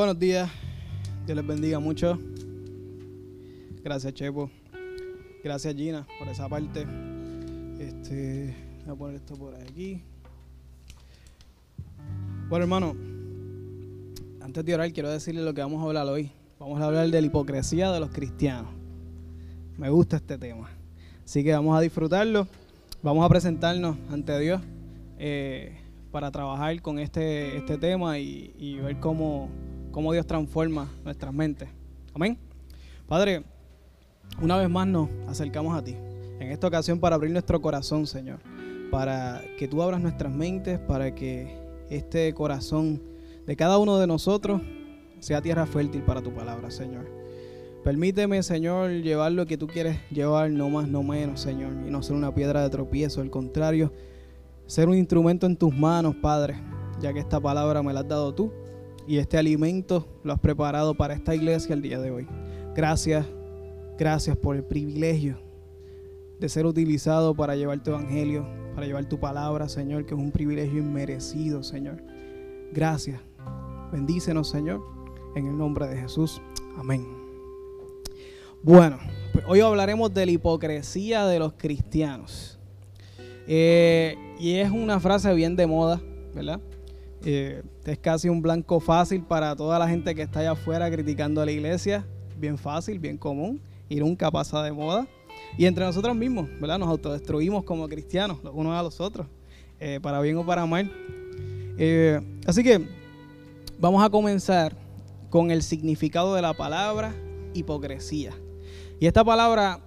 Buenos días, Dios les bendiga mucho. Gracias, Chepo. Gracias, Gina, por esa parte. Este, voy a poner esto por aquí. Bueno, hermano, antes de orar, quiero decirle lo que vamos a hablar hoy. Vamos a hablar de la hipocresía de los cristianos. Me gusta este tema. Así que vamos a disfrutarlo. Vamos a presentarnos ante Dios eh, para trabajar con este, este tema y ver cómo, cómo Dios transforma nuestras mentes. Amén. Padre, una vez más nos acercamos a ti. En esta ocasión para abrir nuestro corazón, Señor. Para que tú abras nuestras mentes, para que este corazón de cada uno de nosotros sea tierra fértil para tu palabra, Señor. Permíteme, Señor, llevar lo que tú quieres llevar, no más, no menos, Señor, y no ser una piedra de tropiezo, al contrario, ser un instrumento en tus manos, Padre, ya que esta palabra me la has dado tú y este alimento lo has preparado para esta iglesia el día de hoy. Gracias, gracias por el privilegio de ser utilizado para llevar tu evangelio, para llevar tu palabra, Señor, que es un privilegio inmerecido, Señor. Gracias. Bendícenos, Señor, en el nombre de Jesús. Amén. Bueno, pues hoy hablaremos de la hipocresía de los cristianos. Eh, y es una frase bien de moda, ¿verdad? Eh, es casi un blanco fácil para toda la gente que está allá afuera criticando a la iglesia. Bien fácil, bien común y nunca pasa de moda. Y entre nosotros mismos, ¿verdad? Nos autodestruimos como cristianos, los unos a los otros, eh, para bien o para mal. así que vamos a comenzar con el significado de la palabra hipocresía. Y esta palabra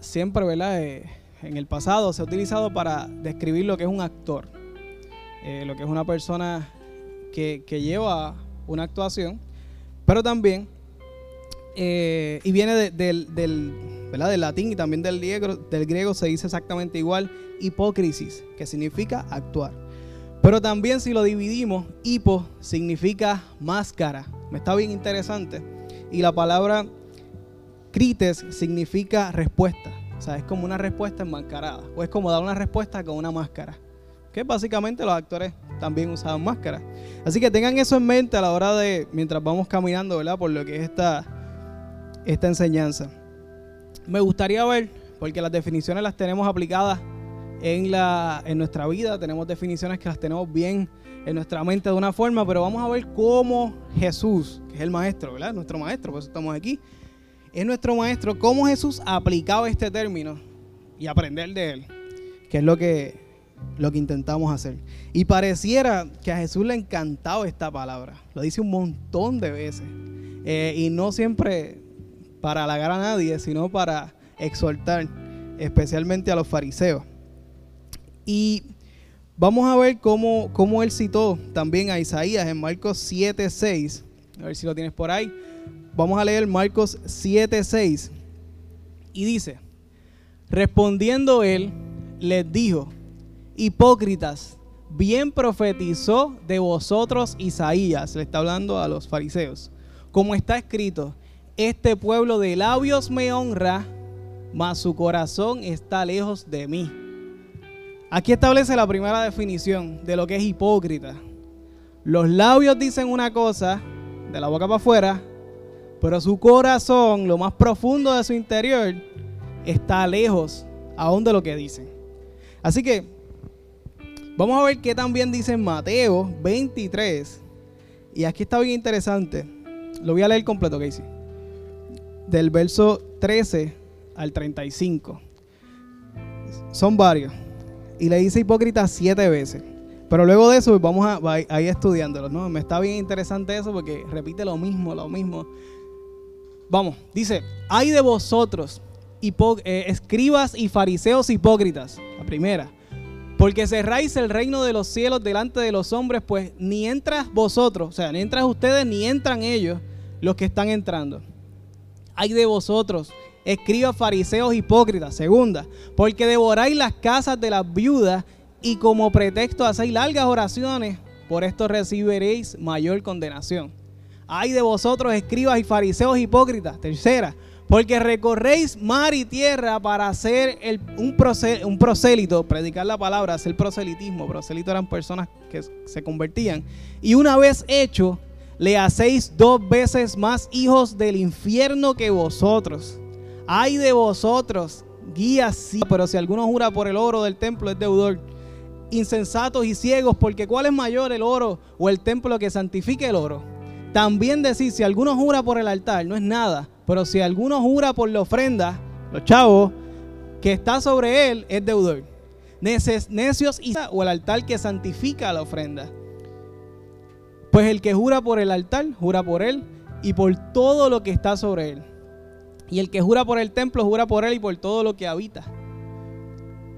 siempre, ¿verdad? Eh, en el pasado se ha utilizado para describir lo que es un actor, eh, lo que es una persona que, lleva una actuación, pero también, eh, y viene del, del, del latín y también del griego, del griego se dice exactamente igual, hipócrisis, que significa actuar. Pero también si lo dividimos, hipo significa máscara. Me está bien interesante. Y la palabra Crites significa respuesta. O sea, es como una respuesta enmascarada. O es como dar una respuesta con una máscara. Que básicamente los actores también usaban máscara. Así que tengan eso en mente a la hora de, mientras vamos caminando, ¿verdad? Por lo que es esta, esta enseñanza. Me gustaría ver, porque las definiciones las tenemos aplicadas en, la, en nuestra vida, tenemos definiciones que las tenemos bien en nuestra mente de una forma, pero vamos a ver cómo Jesús, que es el maestro, ¿verdad? Nuestro maestro, por eso estamos aquí, es nuestro maestro, cómo Jesús aplicaba este término y aprender de él, que es lo que, lo que intentamos hacer. Y pareciera que a Jesús le encantaba esta palabra, lo dice un montón de veces, eh, y no siempre para halagar a nadie, sino para exhortar, especialmente a los fariseos. Y vamos a ver cómo, cómo él citó también a Isaías en Marcos 7, 6. A ver si lo tienes por ahí. Vamos a leer Marcos 7:6. Y dice, respondiendo él, les dijo, hipócritas, bien profetizó de vosotros Isaías, le está hablando a los fariseos, como está escrito, este pueblo de labios me honra, mas su corazón está lejos de mí. Aquí establece la primera definición de lo que es hipócrita. Los labios dicen una cosa, de la boca para afuera, pero su corazón, lo más profundo de su interior, está lejos aún de lo que dicen. Así que vamos a ver qué también dice Mateo 23. Y aquí está bien interesante. Lo voy a leer completo, Casey. Del verso 13 al 35. Son varios. Y le dice hipócrita siete veces. Pero luego de eso vamos a, ir estudiándolo. ¿no? Me está bien interesante eso porque repite lo mismo, lo mismo. Vamos, dice, hay de vosotros, eh, escribas y fariseos hipócritas. La primera. Porque cerráis el reino de los cielos delante de los hombres, pues ni entras vosotros, o sea, ni entras ustedes, ni entran ellos los que están entrando. Hay de vosotros, escribas fariseos hipócritas. Segunda, porque devoráis las casas de las viudas y como pretexto hacéis largas oraciones, por esto recibiréis mayor condenación. Ay de vosotros, escribas y fariseos hipócritas. Tercera, porque recorréis mar y tierra para hacer un, un, prosélito, predicar la palabra, hacer proselitismo. Prosélito eran personas que se convertían. Y una vez hecho, le hacéis dos veces más hijos del infierno que vosotros. Ay de vosotros, guías sí, pero si alguno jura por el oro del templo es deudor. Insensatos y ciegos, porque ¿cuál es mayor el oro o el templo que santifique el oro? También decir, si alguno jura por el altar, no es nada, pero si alguno jura por la ofrenda, los chavos, que está sobre él, es deudor. Necios y o el altar que santifica la ofrenda. Pues el que jura por el altar, jura por él y por todo lo que está sobre él. Y el que jura por el templo, jura por él y por todo lo que habita.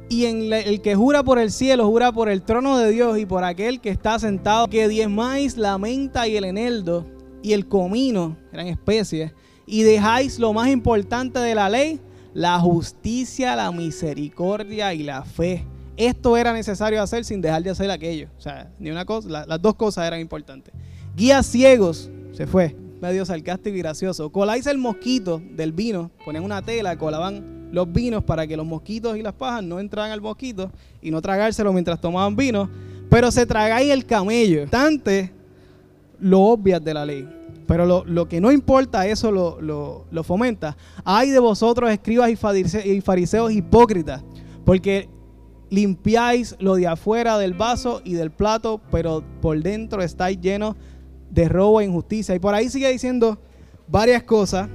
Y el que jura por el cielo, jura por el trono de Dios y por aquel que está sentado, que diezmáis la menta y el eneldo y el comino, eran especies, y dejáis lo más importante de la ley, la justicia, la misericordia y la fe. Esto era necesario hacer sin dejar de hacer aquello. O sea, ni una cosa, las dos cosas eran importantes. Guías ciegos, se fue, medio sarcástico y gracioso. Coláis el mosquito del vino, ponen una tela, colaban los vinos para que los mosquitos y las pajas no entraran al mosquito y no tragárselo mientras tomaban vino, pero se tragáis el camello. Tante lo obvias de la ley. Pero lo, que no importa, eso lo, lo, fomenta. Hay de vosotros, escribas y fariseos hipócritas, porque limpiáis lo de afuera del vaso y del plato, pero por dentro estáis llenos de robo e injusticia. Y por ahí sigue diciendo varias cosas,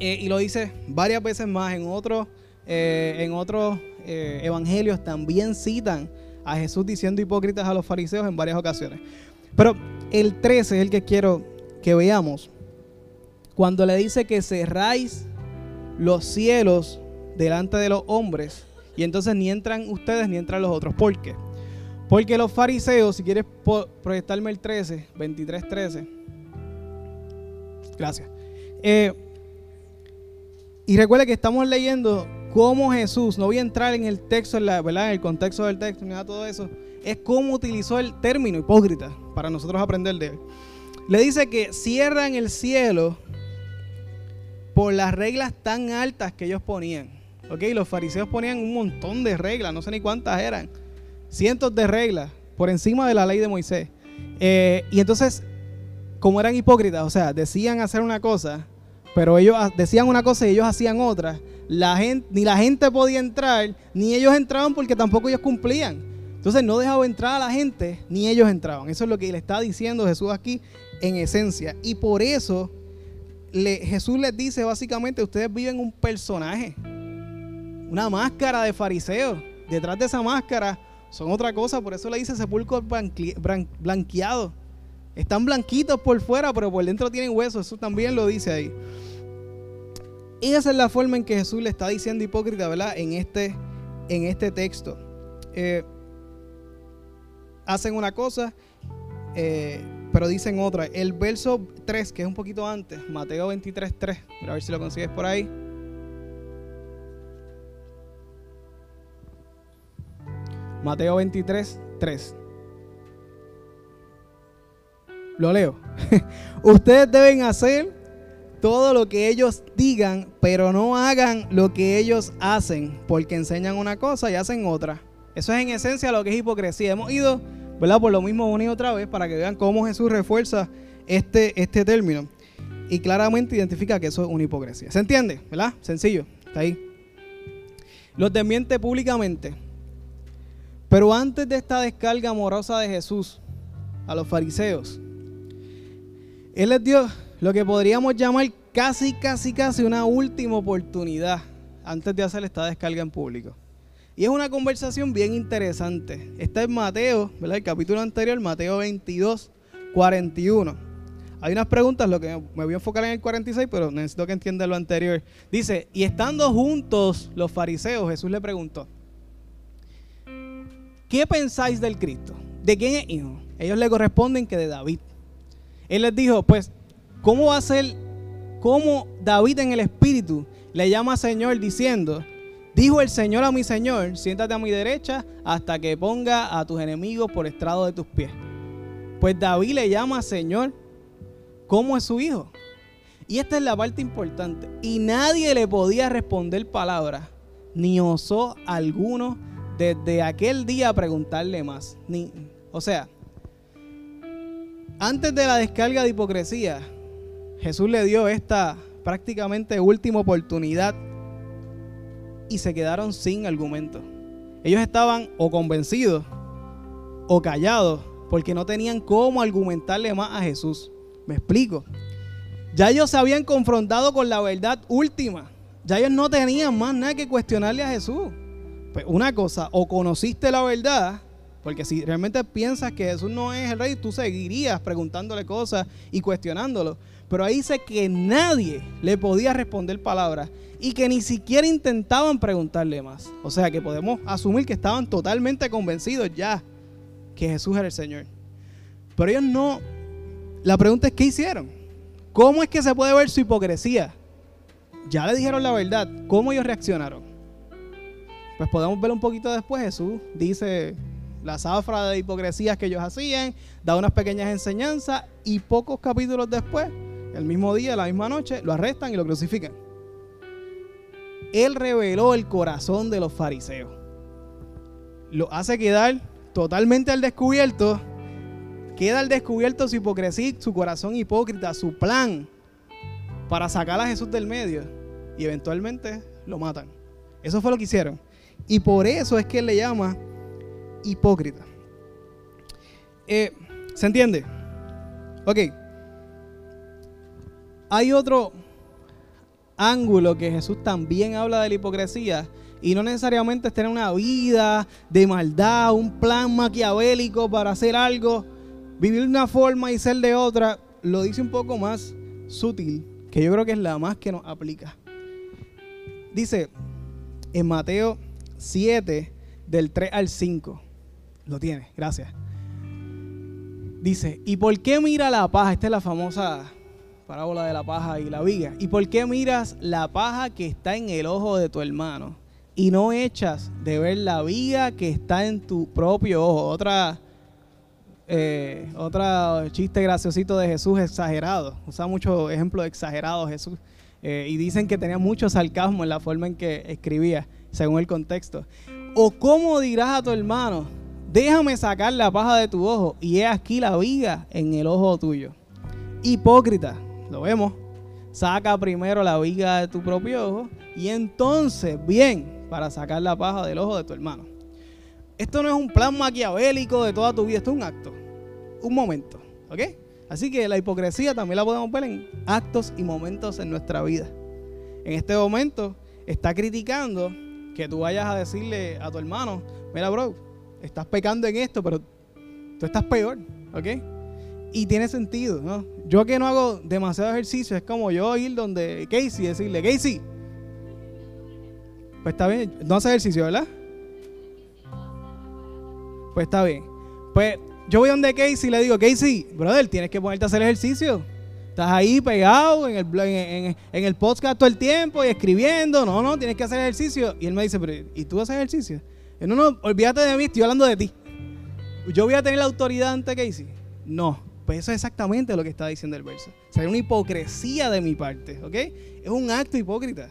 eh, y lo dice varias veces más en otros eh, en otros eh, evangelios también citan a Jesús diciendo hipócritas a los fariseos en varias ocasiones. Pero el 13 es el que quiero que veamos. Cuando le dice que cerráis los cielos delante de los hombres y entonces ni entran ustedes ni entran los otros. ¿Por qué? Porque los fariseos, si quieres proyectarme el 13, 23, 13. Gracias. Eh, y recuerde que estamos leyendo cómo Jesús, no voy a entrar en el texto, en, ¿verdad? en el contexto del texto, ni nada todo eso, es cómo utilizó el término hipócrita para nosotros aprender de él. Le dice que cierran el cielo por las reglas tan altas que ellos ponían. ¿Ok? Los fariseos ponían un montón de reglas, no sé ni cuántas eran. Cientos de reglas por encima de la ley de Moisés. Eh, y entonces, como eran hipócritas, o sea, decían hacer una cosa, pero ellos decían una cosa y ellos hacían otra. Ni la gente podía entrar, ni ellos entraban porque tampoco ellos cumplían. Entonces no dejaba entrar a la gente, ni ellos entraban. Eso es lo que le está diciendo Jesús aquí en esencia. Y por eso Jesús les dice básicamente, ustedes viven un personaje, una máscara de fariseo. Detrás de esa máscara son otra cosa, por eso le dice sepulcro blanqueado. Están blanquitos por fuera, pero por dentro tienen huesos. Eso también lo dice ahí. Esa es la forma en que Jesús le está diciendo hipócrita, ¿verdad? En este, en este texto. Eh, hacen una cosa, eh, pero dicen otra. El verso 3, que es un poquito antes, Mateo 23, 3. A ver si lo consigues por ahí. Mateo 23, 3. Lo leo. Ustedes deben hacer todo lo que ellos digan, pero no hagan lo que ellos hacen, porque enseñan una cosa y hacen otra. Eso es en esencia lo que es hipocresía. Hemos ido, ¿verdad? Por lo mismo una y otra vez para que vean cómo Jesús refuerza este, este término. Y claramente identifica que eso es una hipocresía. ¿Se entiende? ¿Verdad? Sencillo. Está ahí. Los desmiente públicamente. Pero antes de esta descarga amorosa de Jesús a los fariseos, él les dio lo que podríamos llamar casi, casi, casi una última oportunidad antes de hacer esta descarga en público. Y es una conversación bien interesante. Está en Mateo, ¿verdad? El capítulo anterior, Mateo 22, 41. Hay unas preguntas, lo que me voy a enfocar en el 46, pero necesito que entiendan lo anterior. Dice, y estando juntos los fariseos, Jesús le preguntó, ¿qué pensáis del Cristo? ¿De quién es hijo? Ellos le corresponden que de David. Él les dijo, pues, ¿cómo va a ser, cómo David en el Espíritu le llama Señor diciendo, dijo el Señor a mi Señor, siéntate a mi derecha hasta que ponga a tus enemigos por estrado de tus pies? Pues David le llama Señor, ¿cómo es su hijo? Y esta es la parte importante. Y nadie le podía responder palabra, ni osó alguno desde aquel día preguntarle más. Ni, o sea, Antes de la descarga de hipocresía, Jesús le dio esta prácticamente última oportunidad y se quedaron sin argumento. Ellos estaban o convencidos o callados porque no tenían cómo argumentarle más a Jesús. Me explico. Ya ellos se habían confrontado con la verdad última. Ya ellos no tenían más nada que cuestionarle a Jesús. Pues una cosa, o conociste la verdad, porque si realmente piensas que Jesús no es el rey, tú seguirías preguntándole cosas y cuestionándolo. Pero ahí dice que nadie le podía responder palabras y que ni siquiera intentaban preguntarle más. O sea que podemos asumir que estaban totalmente convencidos ya que Jesús era el Señor. Pero ellos no. La pregunta es: ¿qué hicieron? ¿Cómo es que se puede ver su hipocresía? Ya le dijeron la verdad. ¿Cómo ellos reaccionaron? Pues podemos ver un poquito después. Jesús dice la zafra de hipocresías que ellos hacían, da unas pequeñas enseñanzas y pocos capítulos después, el mismo día, la misma noche, lo arrestan y lo crucifican. Él reveló el corazón de los fariseos. Lo hace quedar totalmente al descubierto. Queda al descubierto su hipocresía, su corazón hipócrita, su plan para sacar a Jesús del medio. Y eventualmente lo matan. Eso fue lo que hicieron. Y por eso es que él le llama hipócrita. Eh, ¿Se entiende? Ok. Hay otro ángulo que Jesús también habla de la hipocresía y no necesariamente es tener una vida de maldad, un plan maquiavélico para hacer algo, vivir de una forma y ser de otra. Lo dice un poco más sutil, que yo creo que es la más que nos aplica. Dice en Mateo 7, del 3 al 5. Lo tiene, gracias. Dice, ¿y por qué mira la paja? Esta es la famosa parábola de la paja y la viga. ¿Y por qué miras la paja que está en el ojo de tu hermano y no echas de ver la viga que está en tu propio ojo? Otra, eh, chiste graciosito de Jesús exagerado. Usa muchos ejemplos exagerados Jesús. Eh, y dicen que tenía mucho sarcasmo en la forma en que escribía, según el contexto. ¿O cómo dirás a tu hermano, déjame sacar la paja de tu ojo y he aquí la viga en el ojo tuyo? Hipócrita, lo vemos. Saca primero la viga de tu propio ojo y entonces, bien, para sacar la paja del ojo de tu hermano. Esto no es un plan maquiavélico de toda tu vida, esto es un acto, un momento, ¿ok? Así que la hipocresía también la podemos ver en actos y momentos en nuestra vida. En este momento está criticando que tú vayas a decirle a tu hermano, mira bro, estás pecando en esto, pero tú estás peor, ¿ok? Y tiene sentido, ¿no? Yo que no hago demasiado ejercicio, es como yo ir donde Casey y decirle, Casey, pues está bien, no hace ejercicio, ¿verdad? Pues está bien. Pues yo voy donde Casey y le digo, Casey, brother, tienes que ponerte a hacer ejercicio. Estás ahí pegado en el, en, en, el podcast todo el tiempo y escribiendo. No, no, tienes que hacer ejercicio. Y él me dice, ¿y tú haces ejercicio? No, no, olvídate de mí, estoy hablando de ti. ¿Yo voy a tener la autoridad ante Casey? No. Pues eso es exactamente lo que está diciendo el verso. O sea, una hipocresía de mi parte, ¿ok? Es un acto hipócrita.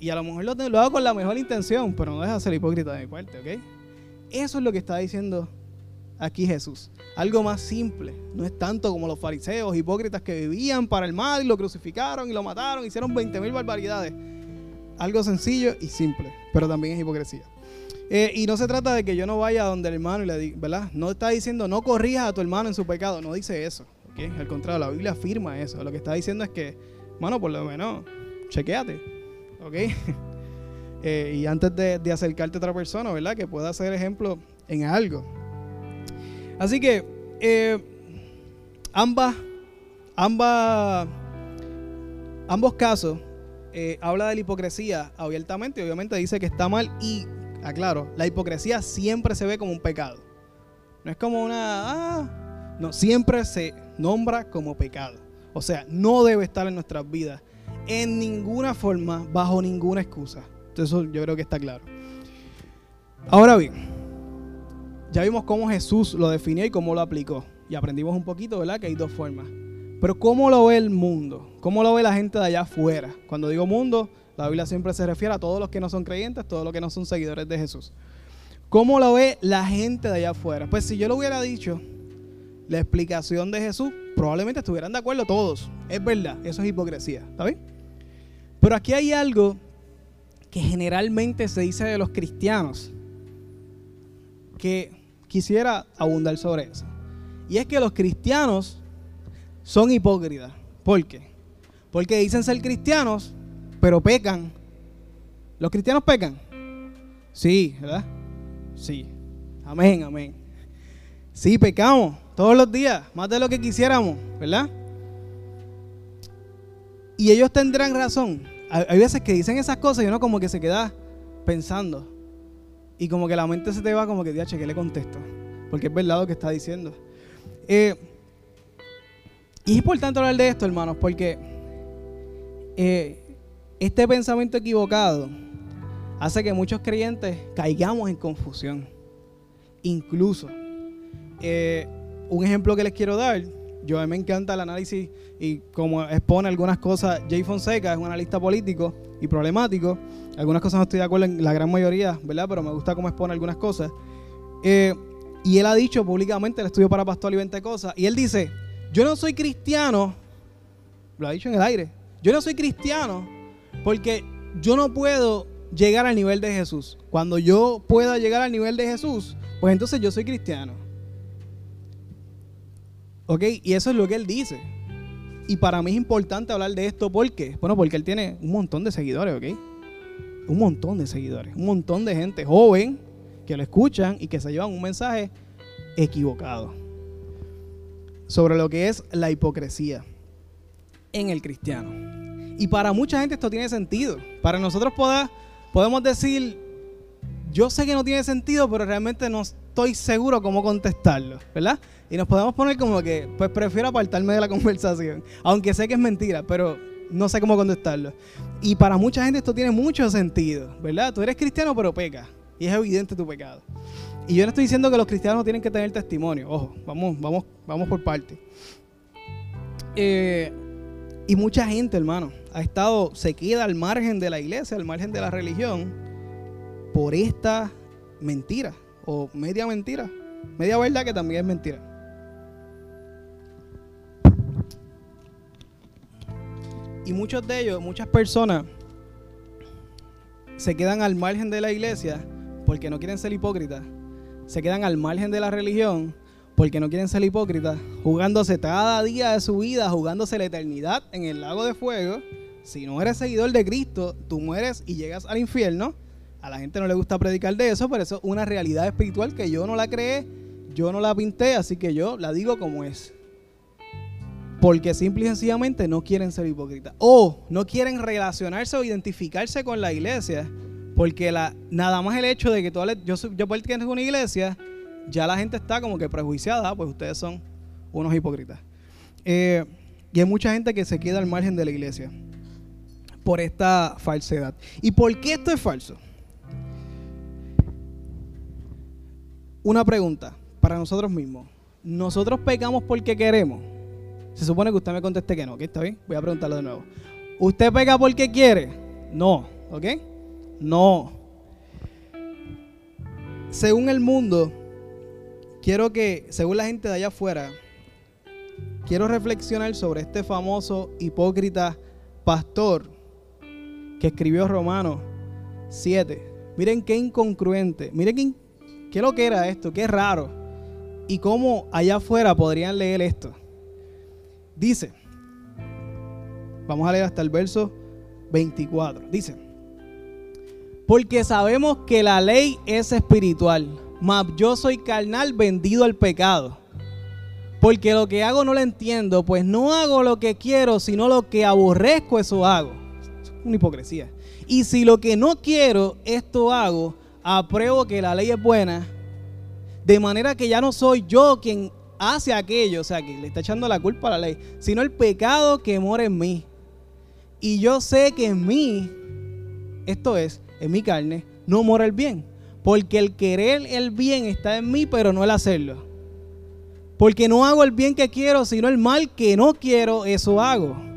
Y a lo mejor lo, hago con la mejor intención, pero no deja de ser hipócrita de mi parte, ¿ok? Eso es lo que está diciendo aquí Jesús. Algo más simple. No es tanto como los fariseos hipócritas que vivían para el mal y lo crucificaron y lo mataron, hicieron 20 mil barbaridades. Algo sencillo y simple, pero también es hipocresía. Eh, y no se trata de que yo no vaya donde el hermano y le diga, ¿verdad? No está diciendo no corrijas a tu hermano en su pecado, no dice eso. ¿okay? Al contrario, la Biblia afirma eso. Lo que está diciendo es que, hermano, por lo menos, chequeate. ¿Ok? Eh, y antes de, acercarte a otra persona, ¿verdad? Que pueda ser ejemplo en algo. Así que eh, ambas, ambas, ambos casos habla de la hipocresía abiertamente, obviamente dice que está mal y, aclaro, la hipocresía siempre se ve como un pecado. No es como una, ah, no, siempre se nombra como pecado. O sea, no debe estar en nuestras vidas en ninguna forma, bajo ninguna excusa. Entonces eso yo creo que está claro. Ahora bien, ya vimos cómo Jesús lo definió y cómo lo aplicó. Y aprendimos un poquito, ¿verdad? Que hay dos formas. Pero ¿cómo lo ve el mundo? ¿Cómo lo ve la gente de allá afuera? Cuando digo mundo, la Biblia siempre se refiere a todos los que no son creyentes, todos los que no son seguidores de Jesús. ¿Cómo lo ve la gente de allá afuera? Pues si yo lo hubiera dicho la explicación de Jesús, probablemente estuvieran de acuerdo todos. Es verdad, eso es hipocresía, ¿está bien? Pero aquí hay algo que generalmente se dice de los cristianos que quisiera abundar sobre eso. Y es que los cristianos son hipócritas. ¿Por qué? Porque dicen ser cristianos, pero pecan. ¿Los cristianos pecan? Sí, ¿verdad? Sí. Amén, amén. Sí, pecamos todos los días, más de lo que quisiéramos, ¿verdad? Y ellos tendrán razón. Hay veces que dicen esas cosas y uno como que se queda pensando. Y como que la mente se te va como que, diache, ¿qué le contesto? Porque es verdad lo que está diciendo. Eh, y es importante hablar de esto, hermanos, porque eh, este pensamiento equivocado hace que muchos creyentes caigamos en confusión. Incluso, eh, un ejemplo que les quiero dar, yo a mí me encanta el análisis y como expone algunas cosas, Jay Fonseca es un analista político y problemático. Algunas cosas no estoy de acuerdo en la gran mayoría, ¿verdad? Pero me gusta cómo expone algunas cosas. Eh, y él ha dicho públicamente, el estudio para pastor y 20 cosas, y él dice, yo no soy cristiano, lo ha dicho en el aire, yo no soy cristiano porque yo no puedo llegar al nivel de Jesús. Cuando yo pueda llegar al nivel de Jesús, pues entonces yo soy cristiano. ¿Ok? Y eso es lo que él dice. Y para mí es importante hablar de esto. ¿Por qué? Bueno, porque él tiene un montón de seguidores, ¿ok? Un montón de seguidores. Un montón de gente joven que lo escuchan y que se llevan un mensaje equivocado sobre lo que es la hipocresía en el cristiano. Y para mucha gente esto tiene sentido. Para nosotros podemos decir, yo sé que no tiene sentido, pero realmente no estoy seguro cómo contestarlo, ¿verdad? Y nos podemos poner como que, pues prefiero apartarme de la conversación, aunque sé que es mentira, pero no sé cómo contestarlo. Y para mucha gente esto tiene mucho sentido, ¿verdad? Tú eres cristiano, pero pecas, y es evidente tu pecado. Y yo no estoy diciendo que los cristianos tienen que tener testimonio, ojo, vamos, vamos, vamos por parte. Eh, y mucha gente, hermano, ha estado, se queda al margen de la iglesia, al margen de la religión, por esta mentira, o media mentira, media verdad que también es mentira. Y muchos de ellos, muchas personas, se quedan al margen de la iglesia porque no quieren ser hipócritas. Se quedan al margen de la religión porque no quieren ser hipócritas, jugándose cada día de su vida, jugándose la eternidad en el lago de fuego. Si no eres seguidor de Cristo, tú mueres y llegas al infierno. A la gente no le gusta predicar de eso, pero eso es una realidad espiritual que yo no la creé, yo no la pinté, así que yo la digo como es. Porque simple y sencillamente no quieren ser hipócritas. O no quieren relacionarse o identificarse con la iglesia. Porque la, nada más el hecho de que tú, yo, yo pertenezco a una iglesia, ya la gente está como que prejuiciada, pues ustedes son unos hipócritas. Eh, y hay mucha gente que se queda al margen de la iglesia por esta falsedad. ¿Y por qué esto es falso? Una pregunta para nosotros mismos. ¿Nosotros pecamos porque queremos? Se supone que usted me conteste que no, ¿ok? ¿Está bien? Voy a preguntarlo de nuevo. ¿Usted pega porque quiere? No, ¿ok? No. Según el mundo, quiero que, según la gente de allá afuera, quiero reflexionar sobre este famoso hipócrita pastor que escribió Romanos 7. Miren qué incongruente, miren qué, qué lo que era esto, qué raro. Y cómo allá afuera podrían leer esto. Dice, vamos a leer hasta el verso 24. Dice, porque sabemos que la ley es espiritual, mas yo soy carnal vendido al pecado. Porque lo que hago no lo entiendo, pues no hago lo que quiero, sino lo que aborrezco, eso hago. Una hipocresía. Y si lo que no quiero, esto hago, apruebo que la ley es buena, de manera que ya no soy yo quien hace aquello, o sea, que le está echando la culpa a la ley, sino el pecado que mora en mí. Y yo sé que en mí, esto es, en mi carne, no mora el bien. Porque el querer el bien está en mí, pero no el hacerlo. Porque no hago el bien que quiero, sino el mal que no quiero, eso hago.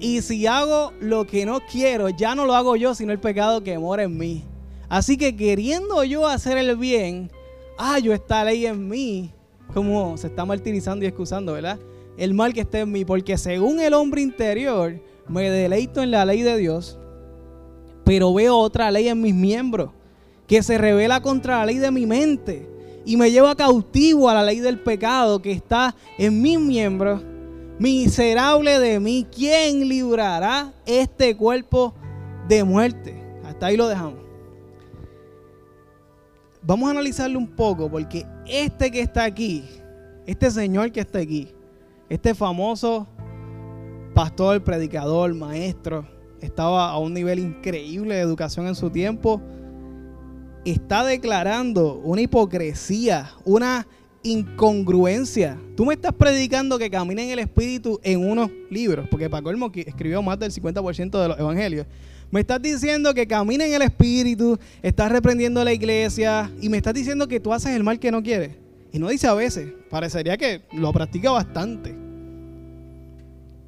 Y si hago lo que no quiero, ya no lo hago yo, sino el pecado que mora en mí. Así que queriendo yo hacer el bien, ah, yo esta ley en mí, como se está martirizando y excusando, ¿verdad? El mal que está en mí, porque según el hombre interior me deleito en la ley de Dios, pero veo otra ley en mis miembros que se revela contra la ley de mi mente y me lleva cautivo a la ley del pecado que está en mis miembros. Miserable de mí, ¿quién librará este cuerpo de muerte? Hasta ahí lo dejamos. Vamos a analizarlo un poco porque este que está aquí, este señor que está aquí, este famoso pastor, predicador, maestro, estaba a un nivel increíble de educación en su tiempo, está declarando una hipocresía, una incongruencia. Tú me estás predicando que camine en el Espíritu en unos libros, porque Paco Elmo escribió más del 50% de los evangelios. Me estás diciendo que camine en el Espíritu, estás reprendiendo a la iglesia y me estás diciendo que tú haces el mal que no quieres. Y no dice a veces, parecería que lo practica bastante.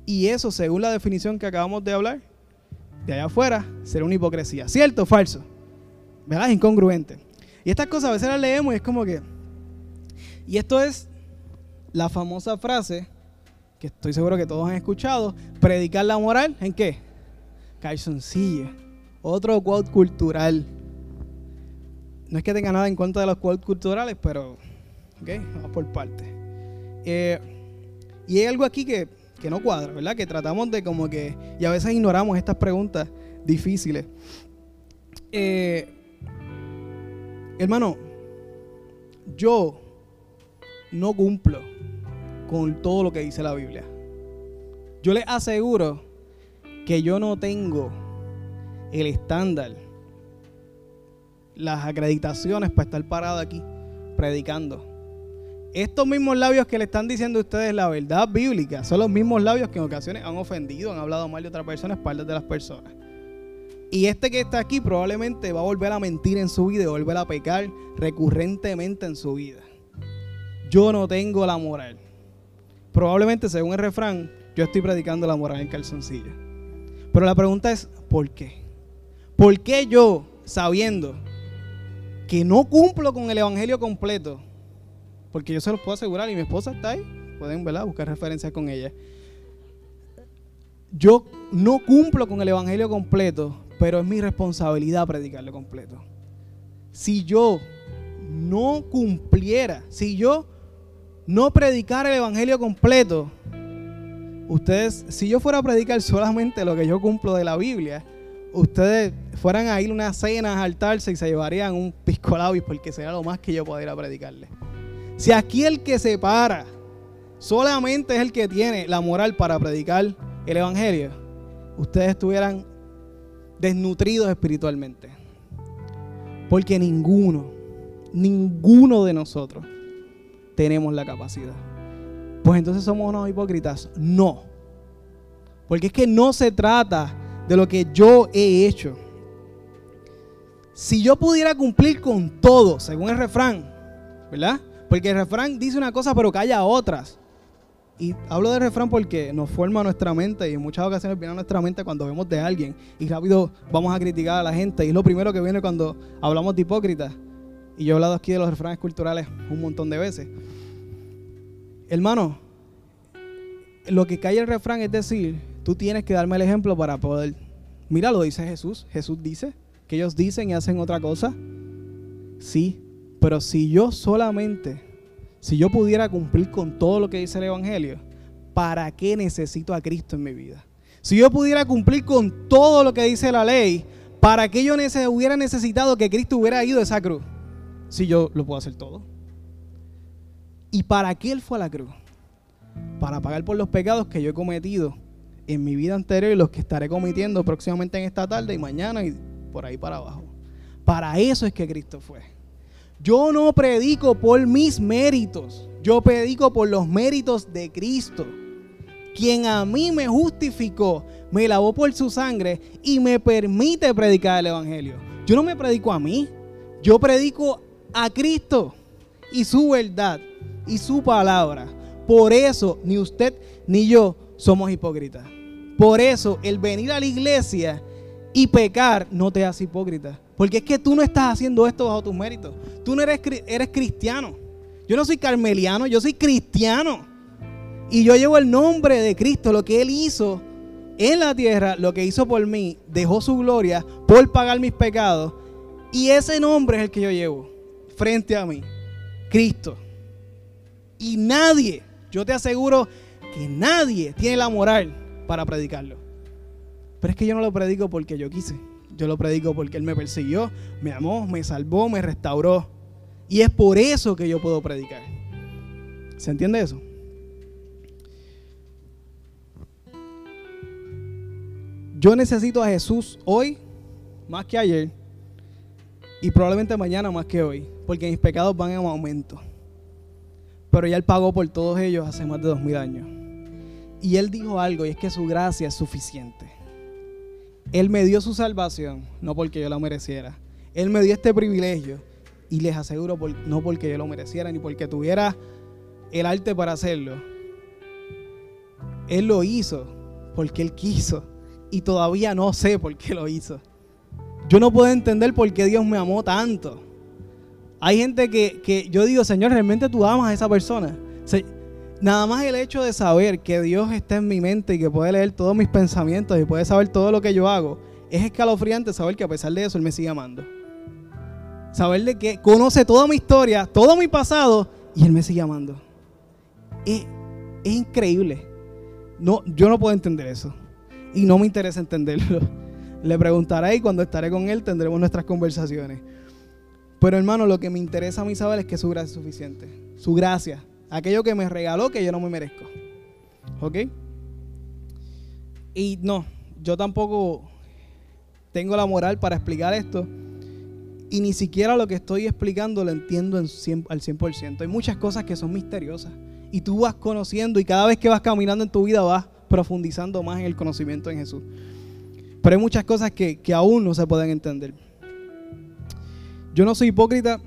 Y eso, según la definición que acabamos de hablar, de allá afuera, será una hipocresía. ¿Cierto o falso? ¿Verdad? Incongruente. Y estas cosas a veces las leemos y es como que... Y esto es la famosa frase que estoy seguro que todos han escuchado, predicar la moral, ¿en qué? Calzoncilla. Otro quote cultural. No es que tenga nada en contra de los quotes culturales, pero... ¿Ok? Vamos por parte. Eh, y hay algo aquí que, que no cuadra, ¿verdad? Que tratamos de como que... Y a veces ignoramos estas preguntas difíciles. Eh, hermano, yo no cumplo con todo lo que dice la Biblia. Yo les aseguro que yo no tengo el estándar, las acreditaciones para estar parado aquí predicando. Estos mismos labios que le están diciendo a ustedes la verdad bíblica son los mismos labios que en ocasiones han ofendido, han hablado mal de otras personas, espaldas de las personas. Y este que está aquí probablemente va a volver a mentir en su vida volver a pecar recurrentemente en su vida. Yo no tengo la moral. Probablemente, según el refrán, yo estoy predicando la moral en calzoncillo. Pero la pregunta es, ¿por qué? ¿Por qué yo, sabiendo que no cumplo con el evangelio completo, porque yo se los puedo asegurar y mi esposa está ahí, pueden ¿verdad? buscar referencias con ella. Yo no cumplo con el evangelio completo, pero es mi responsabilidad predicarlo completo. Si yo no cumpliera, si yo no predicar el evangelio completo, ustedes, si yo fuera a predicar solamente lo que yo cumplo de la Biblia, ustedes fueran a ir a una cena, a saltarse y se llevarían un pisco porque sería lo más que yo podría predicarle. Si aquí el que se para solamente es el que tiene la moral para predicar el evangelio, ustedes estuvieran desnutridos espiritualmente. Porque ninguno, ninguno de nosotros tenemos la capacidad. Pues entonces somos unos hipócritas. No. Porque es que no se trata de lo que yo he hecho. Si yo pudiera cumplir con todo, según el refrán, ¿verdad? Porque el refrán dice una cosa pero calla otras. Y hablo del refrán porque nos forma nuestra mente y en muchas ocasiones viene a nuestra mente cuando vemos de alguien y rápido vamos a criticar a la gente. Y es lo primero que viene cuando hablamos de hipócritas. Y yo he hablado aquí de los refranes culturales un montón de veces. Hermano, lo que cae el refrán es decir, tú tienes que darme el ejemplo para poder. Mira, lo dice Jesús. Jesús dice que ellos dicen y hacen otra cosa. Sí, pero si yo solamente, si yo pudiera cumplir con todo lo que dice el Evangelio, ¿para qué necesito a Cristo en mi vida? Si yo pudiera cumplir con todo lo que dice la ley, ¿para qué yo hubiera necesitado que Cristo hubiera ido a esa cruz? Si yo lo puedo hacer todo? ¿Y para qué Él fue a la cruz? Para pagar por los pecados que yo he cometido en mi vida anterior y los que estaré cometiendo próximamente en esta tarde y mañana y por ahí para abajo. Para eso es que Cristo fue. Yo no predico por mis méritos, yo predico por los méritos de Cristo, quien a mí me justificó, me lavó por su sangre y me permite predicar el Evangelio. Yo no me predico a mí, yo predico a Cristo y su verdad y su palabra. Por eso ni usted ni yo somos hipócritas. Por eso el venir a la iglesia y pecar no te hace hipócrita. Porque es que tú no estás haciendo esto bajo tus méritos. Tú no eres, eres cristiano. Yo no soy carmeliano, yo soy cristiano. Y yo llevo el nombre de Cristo, lo que Él hizo en la tierra, lo que hizo por mí, dejó su gloria por pagar mis pecados. Y ese nombre es el que yo llevo frente a mí, Cristo. Y nadie, yo te aseguro que nadie tiene la moral para predicarlo. Pero es que yo no lo predico porque yo quise. Yo lo predico porque Él me persiguió, me amó, me salvó, me restauró. Y es por eso que yo puedo predicar. ¿Se entiende eso? Yo necesito a Jesús hoy más que ayer y probablemente mañana más que hoy, porque mis pecados van en aumento. Pero ya Él pagó por todos ellos hace más de dos mil años. Y Él dijo algo, y es que su gracia es suficiente. Él me dio su salvación, no porque yo la mereciera. Él me dio este privilegio, y les aseguro, no porque yo lo mereciera, ni porque tuviera el arte para hacerlo. Él lo hizo porque Él quiso, y todavía no sé por qué lo hizo. Yo no puedo entender por qué Dios me amó tanto. Hay gente que, yo digo, Señor, realmente tú amas a esa persona. nada más el hecho de saber que Dios está en mi mente y que puede leer todos mis pensamientos y puede saber todo lo que yo hago, es escalofriante saber que a pesar de eso Él me sigue amando. Saber de que conoce toda mi historia, todo mi pasado y Él me sigue amando. Es, es increíble. No, yo no puedo entender eso. Y no me interesa entenderlo. Le preguntaré y cuando estaré con Él tendremos nuestras conversaciones. Pero hermano, lo que me interesa a mí saber es que su gracia es suficiente. Su gracia. Aquello que me regaló que yo no me merezco. ¿Ok? Y no, yo tampoco tengo la moral para explicar esto. Y ni siquiera lo que estoy explicando lo entiendo al 100%. Hay muchas cosas que son misteriosas. Y tú vas conociendo y cada vez que vas caminando en tu vida vas profundizando más en el conocimiento en Jesús. Pero hay muchas cosas que, que aún no se pueden entender. Yo no soy hipócrita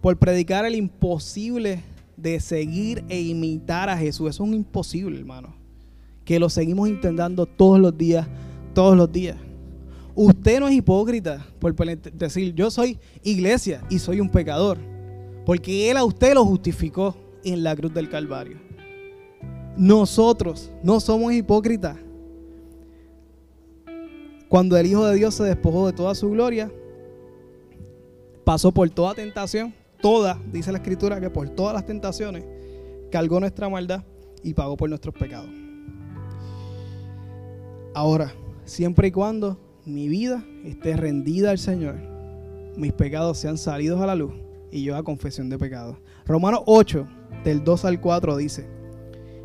por predicar el imposible de seguir e imitar a Jesús. Eso es un imposible, hermano. Que lo seguimos intentando todos los días, todos los días. Usted no es hipócrita por decir, yo soy iglesia y soy un pecador. Porque Él a usted lo justificó en la cruz del Calvario. Nosotros no somos hipócritas. Cuando el Hijo de Dios se despojó de toda su gloria, pasó por toda tentación, toda, dice la escritura, que por todas las tentaciones cargó nuestra maldad y pagó por nuestros pecados. Ahora, siempre y cuando mi vida esté rendida al Señor, mis pecados sean salidos a la luz y yo a confesión de pecados. Romanos 8, del 2 al 4 dice,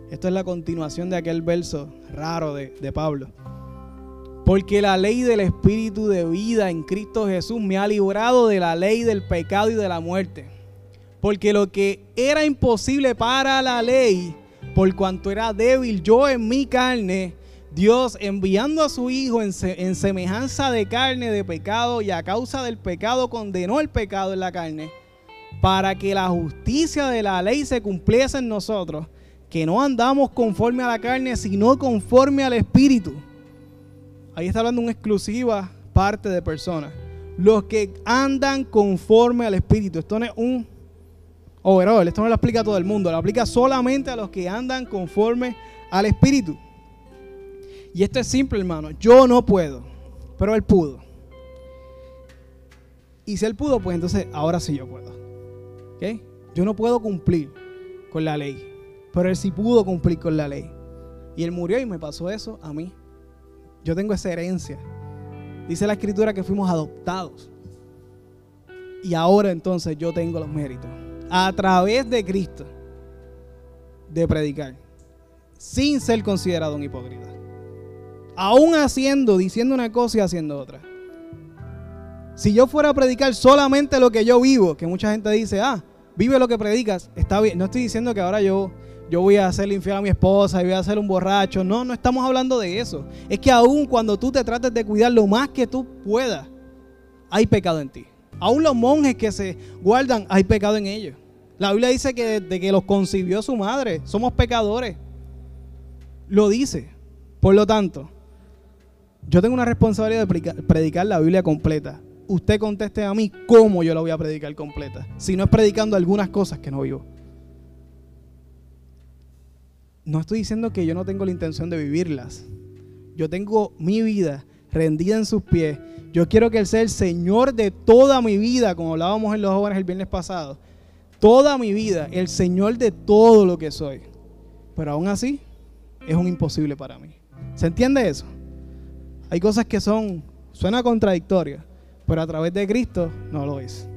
esto es la continuación de aquel verso raro de, de Pablo. Porque la ley del Espíritu de vida en Cristo Jesús me ha librado de la ley del pecado y de la muerte. Porque lo que era imposible para la ley, por cuanto era débil yo en mi carne, Dios enviando a su Hijo en, en, semejanza de carne de pecado y a causa del pecado condenó el pecado en la carne, para que la justicia de la ley se cumpliese en nosotros, que no andamos conforme a la carne, sino conforme al Espíritu. Ahí está hablando una exclusiva parte de personas. Los que andan conforme al Espíritu. Esto no es un overall. Esto no lo aplica a todo el mundo. Lo aplica solamente a los que andan conforme al Espíritu. Y esto es simple, hermano. Yo no puedo. Pero Él pudo. Y si Él pudo, pues entonces ahora sí yo puedo. ¿Ok? Yo no puedo cumplir con la ley. Pero Él sí pudo cumplir con la ley. Y Él murió y me pasó eso a mí. Yo tengo esa herencia. Dice la escritura que fuimos adoptados. Y ahora entonces yo tengo los méritos. A través de Cristo. De predicar. Sin ser considerado un hipócrita. Aún haciendo, diciendo una cosa y haciendo otra. Si yo fuera a predicar solamente lo que yo vivo, que mucha gente dice, ah, vive lo que predicas, está bien. No estoy diciendo que ahora yo yo voy a hacerle infiel a mi esposa y voy a ser un borracho. No, no estamos hablando de eso. Es que aún cuando tú te trates de cuidar lo más que tú puedas, hay pecado en ti. Aún los monjes que se guardan, hay pecado en ellos. La Biblia dice que desde que los concibió su madre, somos pecadores. Lo dice. Por lo tanto, yo tengo una responsabilidad de predicar la Biblia completa. usted conteste a mí cómo yo la voy a predicar completa. Si no es predicando algunas cosas que no vivo. No estoy diciendo que yo no tengo la intención de vivirlas. Yo tengo mi vida rendida en sus pies. Yo quiero que Él sea el Señor de toda mi vida, como hablábamos en los jóvenes el viernes pasado. Toda mi vida, el Señor de todo lo que soy. Pero aún así, es un imposible para mí. ¿Se entiende eso? Hay cosas que son, suena contradictorias, pero a través de Cristo no lo es.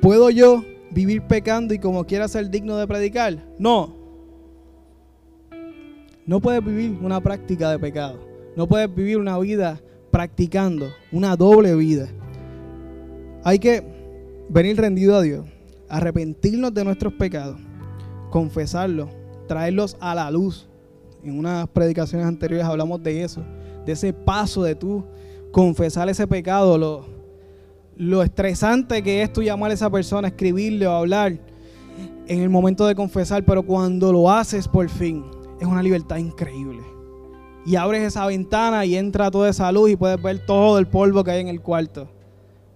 ¿Puedo yo vivir pecando y como quiera ser digno de predicar? No. No puedes vivir una práctica de pecado. No puedes vivir una vida practicando, una doble vida. Hay que venir rendido a Dios, arrepentirnos de nuestros pecados, confesarlos, traerlos a la luz. En unas predicaciones anteriores hablamos de eso, de ese paso de tú confesar ese pecado, lo, lo estresante que es tú llamar a esa persona, escribirle o hablar en el momento de confesar, pero cuando lo haces por fin, es una libertad increíble. Y abres esa ventana y entra toda esa luz y puedes ver todo el polvo que hay en el cuarto.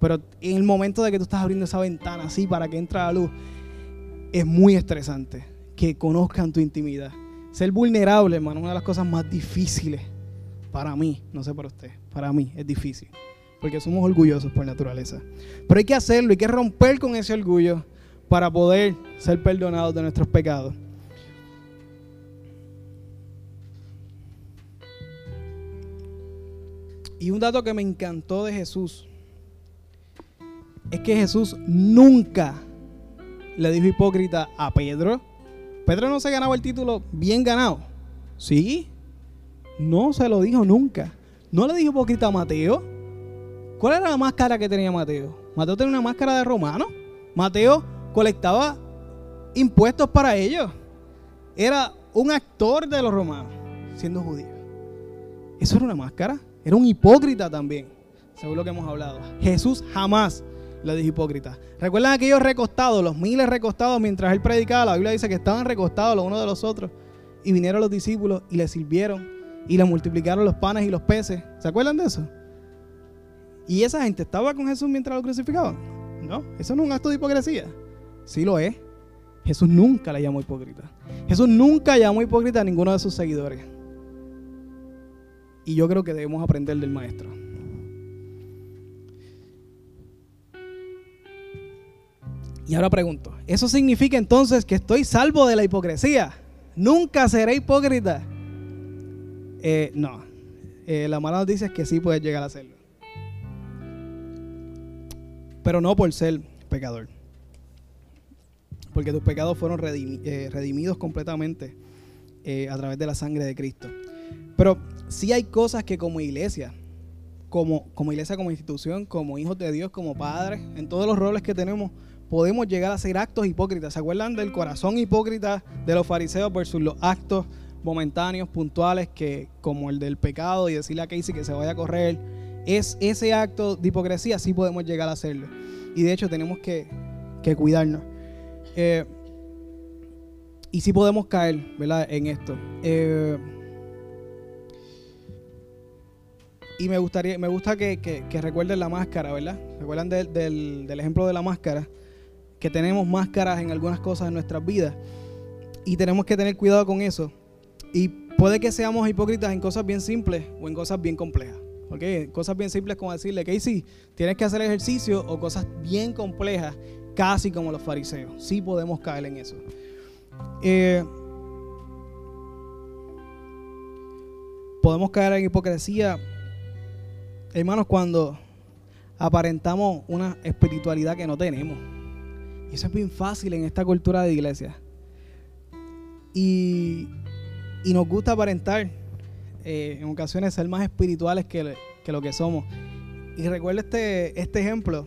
Pero en el momento de que tú estás abriendo esa ventana así para que entre la luz, es muy estresante que conozcan tu intimidad. Ser vulnerable, hermano, una de las cosas más difíciles para mí, no sé para usted, para mí es difícil, porque somos orgullosos por naturaleza. Pero hay que hacerlo, hay que romper con ese orgullo para poder ser perdonados de nuestros pecados. Y un dato que me encantó de Jesús es que Jesús nunca le dijo hipócrita a Pedro. Pedro no se ganaba el título bien ganado. ¿Sí? No se lo dijo nunca. No le dijo hipócrita a Mateo. ¿Cuál era la máscara que tenía Mateo? Mateo tenía una máscara de romano. Mateo colectaba impuestos para ellos. Era un actor de los romanos, siendo judío. Eso era una máscara. Era un hipócrita también, según lo que hemos hablado. Jesús jamás le dijo hipócrita. ¿Recuerdan aquellos recostados, los miles recostados mientras él predicaba? La Biblia dice que estaban recostados los unos de los otros. Y vinieron los discípulos y le sirvieron y le multiplicaron los panes y los peces. ¿Se acuerdan de eso? ¿Y esa gente estaba con Jesús mientras lo crucificaban? No, eso no es un acto de hipocresía. Sí lo es. Jesús nunca le llamó hipócrita. Jesús nunca llamó hipócrita a ninguno de sus seguidores. Y yo creo que debemos aprender del maestro. Y ahora pregunto, ¿eso significa entonces que estoy salvo de la hipocresía? ¿Nunca seré hipócrita? Eh, no. Eh, la mala noticia es que sí puedes llegar a serlo. Pero no por ser pecador. Porque tus pecados fueron eh, redimidos completamente a través de la sangre de Cristo. Pero sí hay cosas que como iglesia, como, como iglesia, como institución, como hijos de Dios, como padres, en todos los roles que tenemos, podemos llegar a hacer actos hipócritas. ¿Se acuerdan del corazón hipócrita de los fariseos versus los actos momentáneos, puntuales, que como el del pecado y decirle a Casey que se vaya a correr? Es ese acto de hipocresía, sí podemos llegar a hacerlo. Y de hecho tenemos que, cuidarnos. Eh, y sí podemos caer, ¿verdad? En esto. Eh, Y me gustaría, me gusta que, recuerden la máscara, ¿verdad? ¿Recuerdan del, ejemplo de la máscara? Que tenemos máscaras en algunas cosas en nuestras vidas. Y tenemos que tener cuidado con eso. Y puede que seamos hipócritas en cosas bien simples o en cosas bien complejas. ¿Ok? Cosas bien simples como decirle, que sí, tienes que hacer ejercicio o cosas bien complejas, casi como los fariseos. Sí podemos caer en eso. Eh, podemos caer en hipocresía hermanos, cuando aparentamos una espiritualidad que no tenemos. Y eso es bien fácil en esta cultura de iglesia. Y, nos gusta aparentar eh, en ocasiones ser más espirituales que, lo que somos. Y recuerda este, este ejemplo.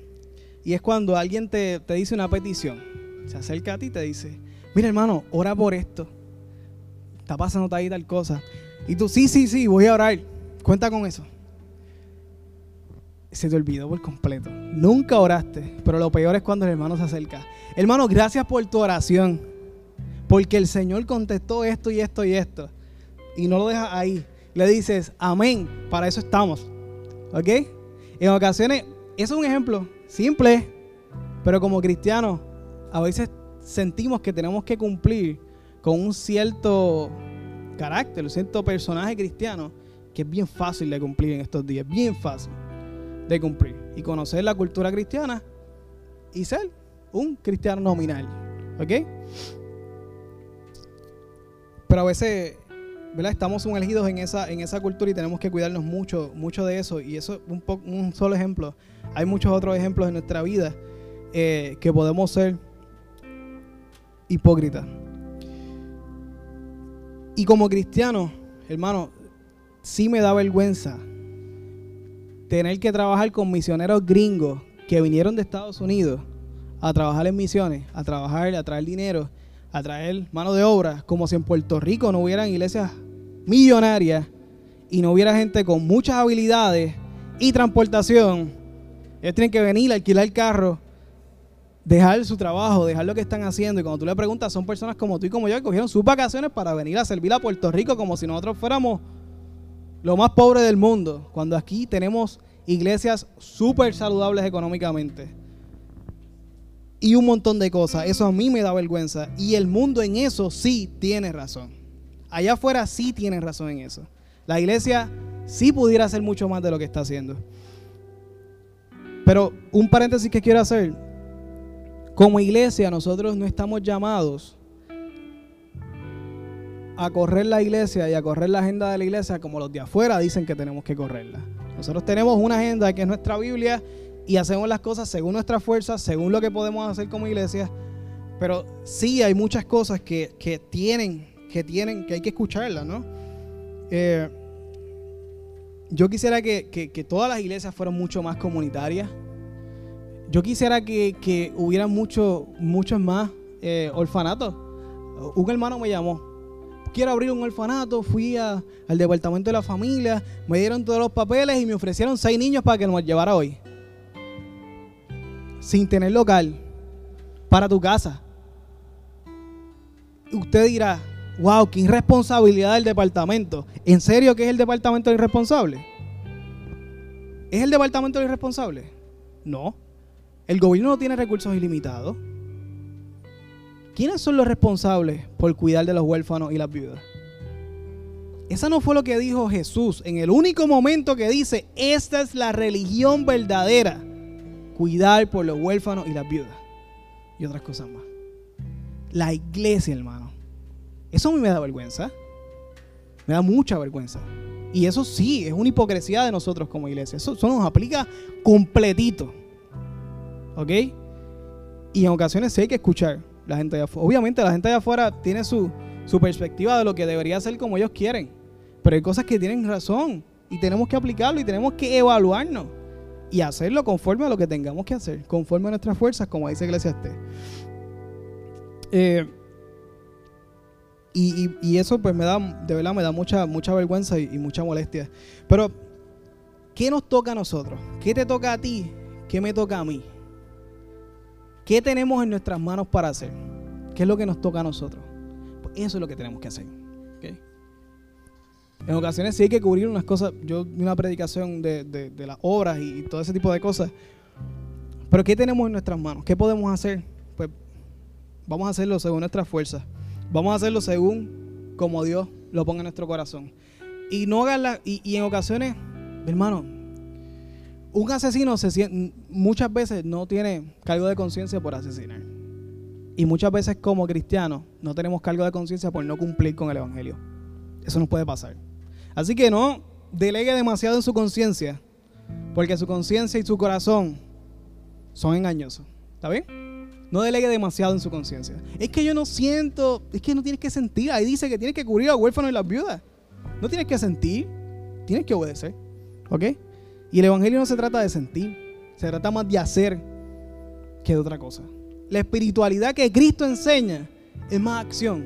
Y es cuando alguien te, te dice una petición. Se acerca a ti y te dice, mira hermano, ora por esto. Está pasando ahí tal cosa. Y tú, sí, sí, sí, voy a orar. Cuenta con eso se te olvidó por completo. Nunca oraste, pero lo peor es cuando el hermano se acerca. Hermano, gracias por tu oración, porque el Señor contestó esto y esto y esto. Y no lo dejas ahí. Le dices, amén, para eso estamos. ¿ok? En ocasiones, eso es un ejemplo simple, pero como cristianos, a veces sentimos que tenemos que cumplir con un cierto carácter, un cierto personaje cristiano que es bien fácil de cumplir en estos días, bien fácil de cumplir. Y conocer la cultura cristiana y ser un cristiano nominal. ¿Ok? Pero a veces, Estamos elegidos en esa, en esa cultura y tenemos que cuidarnos mucho, mucho de eso. Y eso es un, un solo ejemplo. Hay muchos otros ejemplos en nuestra vida eh, que podemos ser hipócritas. Y como cristiano, hermano, sí me da vergüenza tener que trabajar con misioneros gringos que vinieron de Estados Unidos a trabajar en misiones, a trabajar, a traer dinero, a traer mano de obra, como si en Puerto Rico no hubieran iglesias millonarias y no hubiera gente con muchas habilidades y transportación. Ellos tienen que venir, alquilar el carro, dejar su trabajo, dejar lo que están haciendo. Y cuando tú le preguntas, son personas como tú y como yo que cogieron sus vacaciones para venir a servir a Puerto Rico como si nosotros fuéramos lo más pobre del mundo. Cuando aquí tenemos iglesias súper saludables económicamente y un montón de cosas. Eso a mí me da vergüenza. Y el mundo en eso sí tiene razón. Allá afuera sí tienen razón en eso. La iglesia sí pudiera hacer mucho más de lo que está haciendo. Pero un paréntesis que quiero hacer. Como iglesia nosotros no estamos llamados a correr la iglesia y a correr la agenda de la iglesia como los de afuera dicen que tenemos que correrla. Nosotros tenemos una agenda que es nuestra Biblia y hacemos las cosas según nuestras fuerzas, según lo que podemos hacer como iglesia. Pero sí hay muchas cosas que, tienen, que tienen, que hay que escucharlas, ¿no? Eh, yo quisiera que, todas las iglesias fueran mucho más comunitarias. Yo quisiera que, que hubieran mucho, muchos más eh, orfanatos. Un hermano me llamó. Quiero abrir un orfanato. Fui al departamento de la familia. Me dieron todos los papeles y me ofrecieron seis niños para que nos llevara hoy sin tener local para tu casa. Usted dirá, wow, qué irresponsabilidad del departamento. ¿En serio que es el departamento irresponsable? ¿Es el departamento irresponsable? No. El gobierno no tiene recursos ilimitados. ¿Quiénes son los responsables por cuidar de los huérfanos y las viudas? Esa no fue lo que dijo Jesús en el único momento que dice, esta es la religión verdadera cuidar por los huérfanos y las viudas. Y otras cosas más. La iglesia, hermano. Eso a mí me da vergüenza. Me da mucha vergüenza. Y eso sí, es una hipocresía de nosotros como iglesia. Eso, nos aplica completito. ¿Ok? Y en ocasiones sí hay que escuchar la gente de afuera. Obviamente la gente de afuera tiene su, su perspectiva de lo que debería ser como ellos quieren. Pero hay cosas que tienen razón. Y tenemos que aplicarlo y tenemos que evaluarnos y hacerlo conforme a lo que tengamos que hacer, conforme a nuestras fuerzas, como dice Eclesiastes. Eh, y, eso pues me da, de verdad me da mucha, mucha vergüenza y, mucha molestia. Pero, ¿qué nos toca a nosotros? ¿Qué te toca a ti? ¿Qué me toca a mí? ¿Qué tenemos en nuestras manos para hacer? ¿Qué es lo que nos toca a nosotros? Pues eso es lo que tenemos que hacer. En ocasiones sí hay que cubrir unas cosas. Yo una predicación de, las obras y, todo ese tipo de cosas. Pero ¿qué tenemos en nuestras manos? ¿Qué podemos hacer? Pues vamos a hacerlo según nuestras fuerzas. Vamos a hacerlo según como Dios lo ponga en nuestro corazón. Y no y, y en ocasiones, hermano, un asesino se muchas veces no tiene cargo de conciencia por asesinar. Y muchas veces como cristianos no tenemos cargo de conciencia por no cumplir con el Evangelio. Eso nos puede pasar. Así que no delegue demasiado en su conciencia, porque su conciencia y su corazón son engañosos. ¿Está bien? No delegue demasiado en su conciencia. Es que yo no siento, es que no tienes que sentir. Ahí dice que tienes que cubrir a huérfanos y las viudas. No tienes que sentir, tienes que obedecer. ¿Ok? Y el Evangelio no se trata de sentir, se trata más de hacer que de otra cosa. La espiritualidad que Cristo enseña es más acción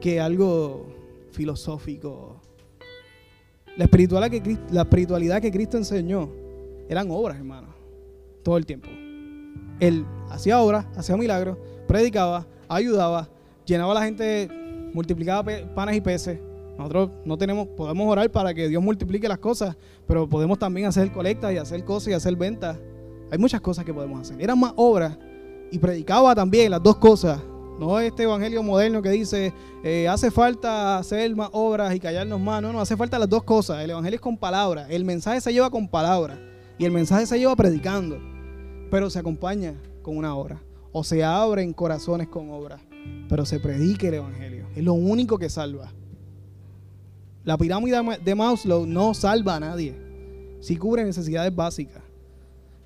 que algo filosófico, la espiritualidad que, Cristo enseñó eran obras, hermano. Todo el tiempo. Él hacía obras, hacía milagros, predicaba, ayudaba, llenaba a la gente, multiplicaba panes y peces. Nosotros no tenemos, podemos orar para que Dios multiplique las cosas, pero podemos también hacer colectas y hacer cosas y hacer ventas. Hay muchas cosas que podemos hacer. Eran más obras y predicaba también las dos cosas. No este evangelio moderno que dice, eh, hace falta hacer más obras y callarnos más. No, no, hace falta las dos cosas. El evangelio es con palabras. El mensaje se lleva con palabras. Y el mensaje se lleva predicando. Pero se acompaña con una obra. O se abren corazones con obras. Pero se predique el evangelio. Es lo único que salva. La pirámide de Maslow no salva a nadie. Sí cubre necesidades básicas.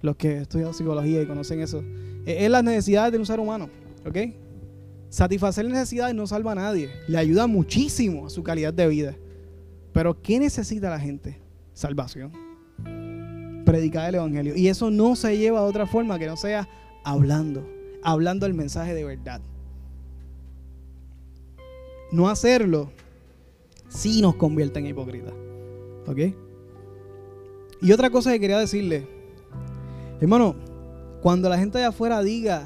Los que estudian psicología y conocen eso. Es las necesidades de un ser humano. ¿Ok? Satisfacer necesidades no salva a nadie. Le ayuda muchísimo a su calidad de vida. Pero ¿qué necesita la gente? Salvación. Predicar el Evangelio. Y eso no se lleva de otra forma que no sea hablando. Hablando el mensaje de verdad. No hacerlo sí nos convierte en hipócritas. ¿Ok? Y otra cosa que quería decirle. Hermano, cuando la gente de afuera diga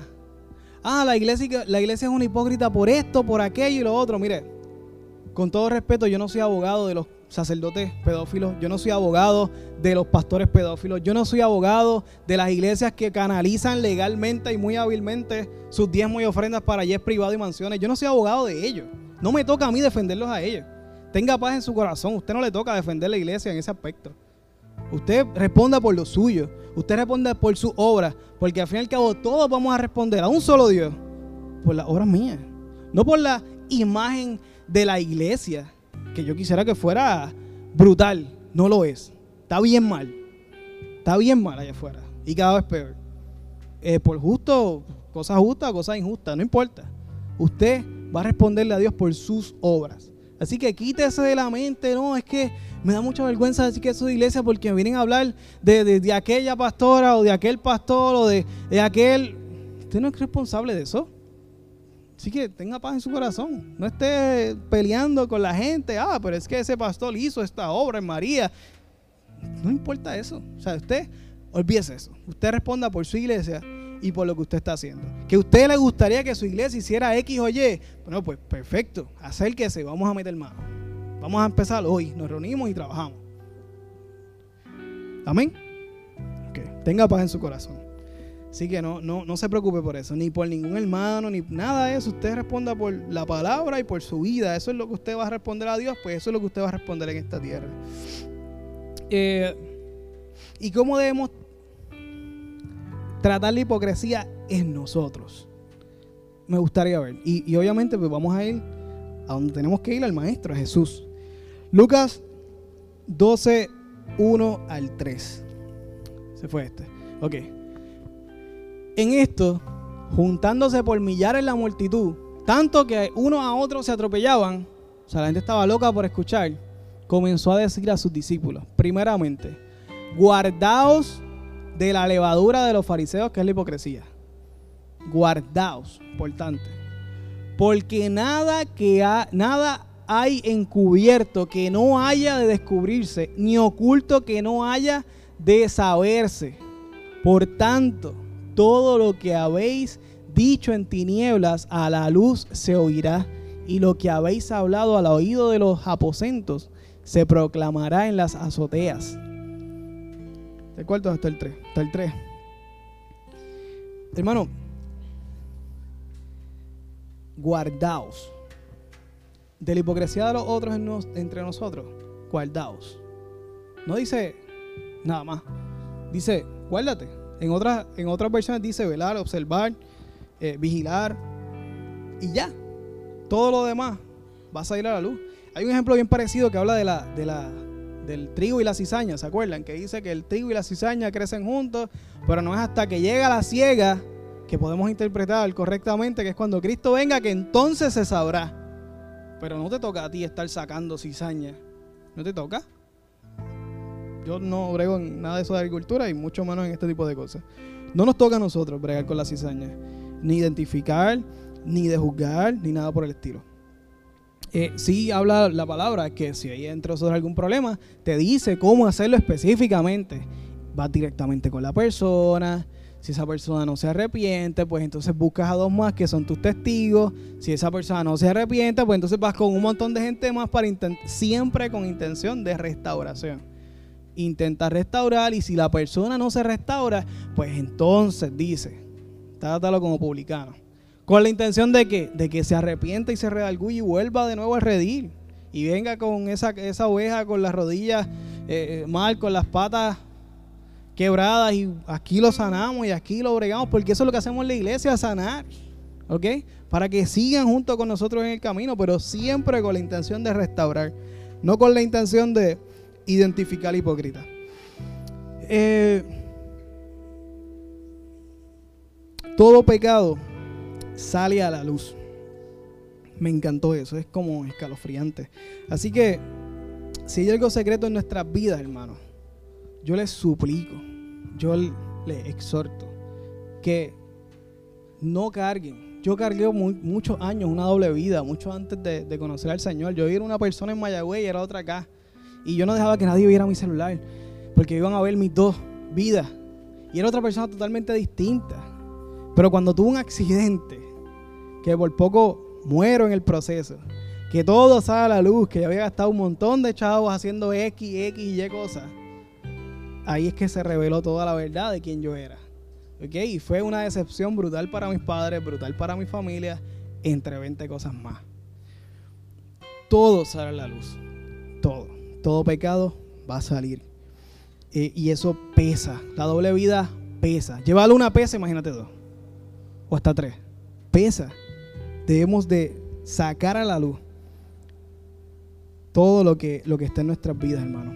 ah, la iglesia, la iglesia es una hipócrita por esto, por aquello y lo otro. Mire, con todo respeto, yo no soy abogado de los sacerdotes pedófilos, yo no soy abogado de los pastores pedófilos, yo no soy abogado de las iglesias que canalizan legalmente y muy hábilmente sus diezmos y ofrendas para es privado y mansiones. Yo no soy abogado de ellos. No me toca a mí defenderlos a ellos. Tenga paz en su corazón. Usted no le toca defender la iglesia en ese aspecto. Usted responda por lo suyo. Usted responda por su obra. Porque al fin y al cabo todos vamos a responder a un solo Dios. Por la obra mía. No por la imagen de la iglesia. Que yo quisiera que fuera brutal. No lo es. Está bien mal. Está bien mal allá afuera. Y cada vez peor. Eh, por justo, cosas justas, cosas injustas. No importa. Usted va a responderle a Dios por sus obras. Así que quítese de la mente, no, es que me da mucha vergüenza decir que eso de iglesia porque me vienen a hablar de, aquella pastora o de aquel pastor o de, de aquel. Usted no es responsable de eso. Así que tenga paz en su corazón. No esté peleando con la gente. Ah, pero es que ese pastor hizo esta obra en María. No importa eso. O sea, usted olvídese eso. Usted responda por su iglesia y por lo que usted está haciendo. Que a usted le gustaría que su iglesia hiciera X o Y. Bueno, pues perfecto. Acérquese, vamos a meter mano. Vamos a empezar hoy. Nos reunimos y trabajamos. Amén. Tenga paz en su corazón. Así que no, no, no se preocupe por eso, ni por ningún hermano, ni nada de eso. Usted responda por la palabra y por su vida. Eso es lo que usted va a responder a Dios, pues eso es lo que usted va a responder en esta tierra. Eh, ¿Y cómo debemos tratar la hipocresía en nosotros. Me gustaría ver. Y, obviamente pues vamos a ir a donde tenemos que ir, al Maestro, a Jesús. Lucas 12, 1 al 3. Se fue este. Ok. En esto, juntándose por millares la multitud, tanto que uno a otro se atropellaban, o sea, la gente estaba loca por escuchar, comenzó a decir a sus discípulos, primeramente, guardaos de la levadura de los fariseos, que es la hipocresía. Guardaos, importante. Porque nada que nada hay encubierto que no haya de descubrirse, ni oculto que no haya de saberse. Por tanto, todo lo que habéis dicho en tinieblas a la luz se oirá, y lo que habéis hablado al oído de los aposentos se proclamará en las azoteas. ¿De cuarto hasta el 3? Hasta el 3. Hermano, guardaos de la hipocresía de los otros entre nosotros. Guardaos. No dice nada más. Dice, guárdate. En otras, en otras versiones dice velar, observar, eh, vigilar. Y ya. Todo lo demás va a salir a la luz. Hay un ejemplo bien parecido que habla de la, de la del trigo y la cizaña, ¿se acuerdan? Que dice que el trigo y la cizaña crecen juntos, pero no es hasta que llega la ciega que podemos interpretar correctamente, que es cuando Cristo venga, que entonces se sabrá. Pero no te toca a ti estar sacando cizaña. ¿No te toca? Yo no brego en nada de eso de agricultura y mucho menos en este tipo de cosas. No nos toca a nosotros bregar con la cizaña. Ni identificar, ni de juzgar, ni nada por el estilo eh, sí habla la palabra que si hay entre nosotros algún problema, te dice cómo hacerlo específicamente. Vas directamente con la persona. Si esa persona no se arrepiente, pues entonces buscas a dos más que son tus testigos. Si esa persona no se arrepiente, pues entonces vas con un montón de gente más para siempre con intención de restauración. Intenta restaurar y si la persona no se restaura, pues entonces dice, trátalo como publicano. Con la intención de que, de que se arrepienta y se redalgulle y vuelva de nuevo a redil. Y venga con esa, esa oveja con las rodillas eh, mal, con las patas quebradas y aquí lo sanamos y aquí lo bregamos, porque eso es lo que hacemos en la iglesia, sanar. ¿Ok? Para que sigan junto con nosotros en el camino, pero siempre con la intención de restaurar, no con la intención de identificar al hipócrita. Eh, todo pecado sale a la luz. Me encantó eso, es como escalofriante. Así que, si hay algo secreto en nuestras vidas, hermanos, yo les suplico, yo les exhorto que no carguen. Yo cargué muchos años, una doble vida, mucho antes de, conocer al Señor. Yo era una persona en Mayagüez y era otra acá. Y yo no dejaba que nadie viera mi celular, porque iban a ver mis dos vidas. Y era otra persona totalmente distinta. Pero cuando tuve un accidente, que por poco muero en el proceso, que todo sale a la luz, que yo había gastado un montón de chavos haciendo X, X y Y cosas, ahí es que se reveló toda la verdad de quién yo era. Y fue una decepción brutal para mis padres, brutal para mi familia, entre 20 cosas más. Todo sale a la luz. Todo. Todo pecado va a salir. Eh, y eso pesa. La doble vida pesa. Llévalo una pesa, imagínate dos. O hasta tres. Pesa. Debemos de sacar a la luz todo lo que, lo que está en nuestras vidas, hermano.